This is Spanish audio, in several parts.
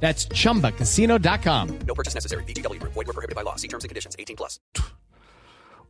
That's chumbacasino.com. No purchase necessary. VGW Group. Void were prohibited by law. See terms and conditions. 18 plus.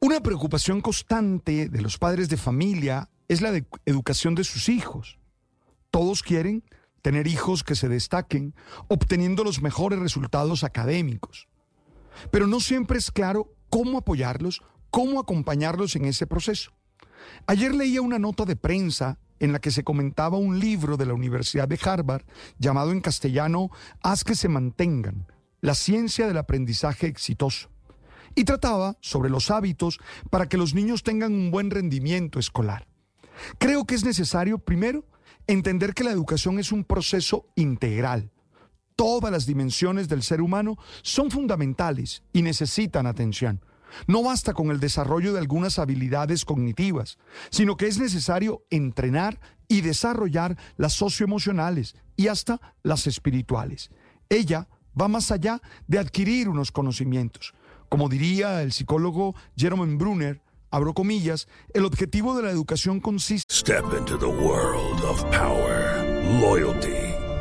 Una preocupación constante de los padres de familia es la de educación de sus hijos. Todos quieren tener hijos que se destaquen, obteniendo los mejores resultados académicos. Pero no siempre es claro cómo apoyarlos, cómo acompañarlos en ese proceso. Ayer leía una nota de prensa en la que se comentaba un libro de la Universidad de Harvard llamado en castellano Haz que se mantengan, la ciencia del aprendizaje exitoso. Y trataba sobre los hábitos para que los niños tengan un buen rendimiento escolar. Creo que es necesario, primero, entender que la educación es un proceso integral. Todas las dimensiones del ser humano son fundamentales y necesitan atención. No basta con el desarrollo de algunas habilidades cognitivas, sino que es necesario entrenar y desarrollar las socioemocionales y hasta las espirituales. Ella va más allá de adquirir unos conocimientos. Como diría el psicólogo Jerome Brunner, abro comillas, el objetivo de la educación consiste Step into the world of power, loyalty,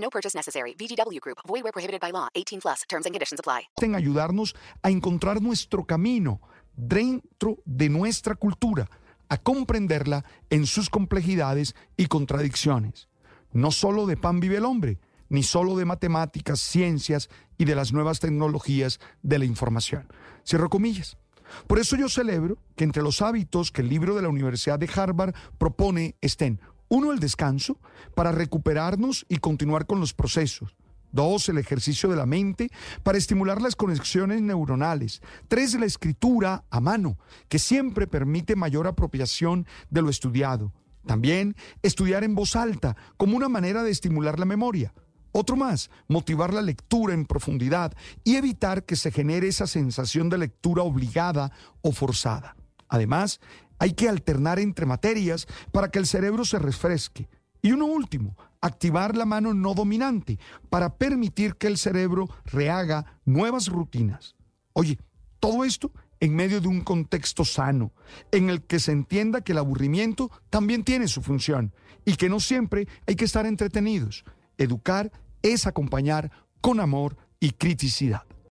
No purchase necessary. VGW Group. Void were prohibited by law. 18 plus. Terms and conditions apply. en ayudarnos a encontrar nuestro camino dentro de nuestra cultura, a comprenderla en sus complejidades y contradicciones. No solo de pan vive el hombre, ni solo de matemáticas, ciencias y de las nuevas tecnologías de la información. Cierro comillas. Por eso yo celebro que entre los hábitos que el libro de la Universidad de Harvard propone estén, uno, el descanso, para recuperarnos y continuar con los procesos. Dos, el ejercicio de la mente para estimular las conexiones neuronales. Tres, la escritura a mano, que siempre permite mayor apropiación de lo estudiado. También estudiar en voz alta como una manera de estimular la memoria. Otro más, motivar la lectura en profundidad y evitar que se genere esa sensación de lectura obligada o forzada. Además, hay que alternar entre materias para que el cerebro se refresque. Y uno último, activar la mano no dominante para permitir que el cerebro rehaga nuevas rutinas. Oye, todo esto en medio de un contexto sano, en el que se entienda que el aburrimiento también tiene su función y que no siempre hay que estar entretenidos. Educar es acompañar con amor y criticidad.